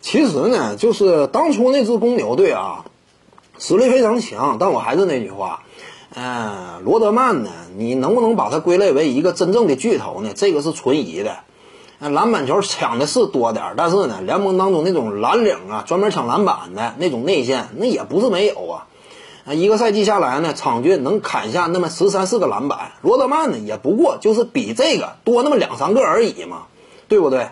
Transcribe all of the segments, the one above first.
其实呢，就是当初那支公牛队啊，实力非常强。但我还是那句话，嗯，罗德曼呢，你能不能把他归类为一个真正的巨头呢？这个是存疑的。篮板球抢的是多点，但是呢，联盟当中那种蓝领啊，专门抢篮板的那种内线，那也不是没有啊。啊，一个赛季下来呢，场均能砍下那么十三四个篮板，罗德曼呢，也不过就是比这个多那么两三个而已嘛，对不对？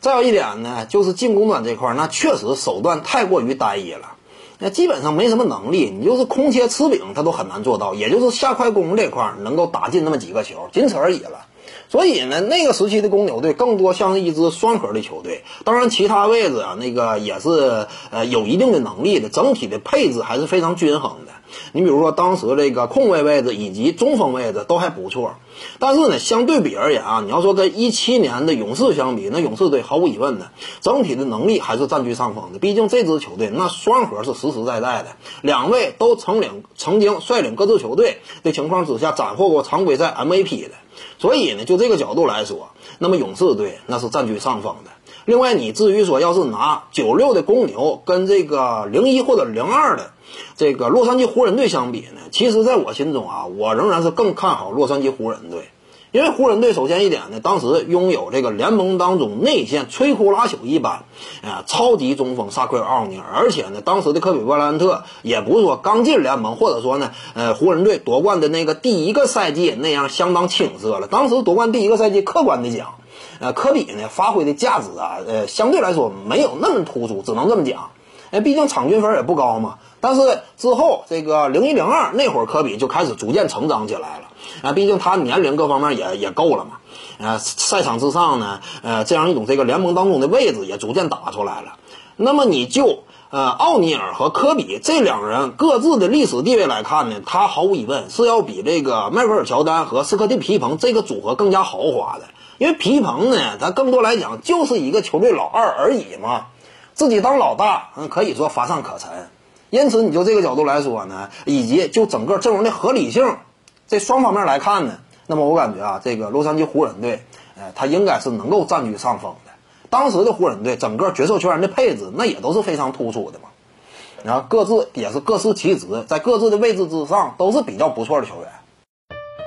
再有一点呢，就是进攻端这块儿，那确实手段太过于单一了，那基本上没什么能力，你就是空切吃饼，他都很难做到，也就是下快攻这块儿能够打进那么几个球，仅此而已了。所以呢，那个时期的公牛队更多像是一支双核的球队，当然其他位置啊，那个也是呃有一定的能力的，整体的配置还是非常均衡的。你比如说当时这个控卫位置以及中锋位置都还不错，但是呢，相对比而言啊，你要说跟一七年的勇士相比，那勇士队毫无疑问的整体的能力还是占据上风的。毕竟这支球队那双核是实实在在的，两位都曾领曾经率领各支球队的情况之下斩获过常规赛 MVP 的。所以呢，就这个角度来说，那么勇士队那是占据上风的。另外，你至于说要是拿九六的公牛跟这个零一或者零二的这个洛杉矶湖人队相比呢，其实在我心中啊，我仍然是更看好洛杉矶湖人队。因为湖人队首先一点呢，当时拥有这个联盟当中内线摧枯拉朽一般，啊，超级中锋萨奎尔奥尼尔，而且呢，当时的科比布莱恩特也不是说刚进联盟，或者说呢，呃，湖人队夺冠的那个第一个赛季那样相当青涩了。当时夺冠第一个赛季，客观的讲，呃，科比呢发挥的价值啊，呃，相对来说没有那么突出，只能这么讲。哎，毕竟场均分也不高嘛。但是之后这个零一零二那会儿，科比就开始逐渐成长起来了。啊，毕竟他年龄各方面也也够了嘛。呃，赛场之上呢，呃，这样一种这个联盟当中的位置也逐渐打出来了。那么你就呃奥尼尔和科比这两人各自的历史地位来看呢，他毫无疑问是要比这个迈克尔乔丹和斯科蒂皮蓬这个组合更加豪华的。因为皮蓬呢，他更多来讲就是一个球队老二而已嘛。自己当老大，嗯，可以说乏善可陈。因此，你就这个角度来说呢，以及就整个阵容的合理性，这双方面来看呢，那么我感觉啊，这个洛杉矶湖人队，呃，他应该是能够占据上风的。当时的湖人队整个角色球员的配置，那也都是非常突出的嘛，然后各自也是各司其职，在各自的位置之上都是比较不错的球员。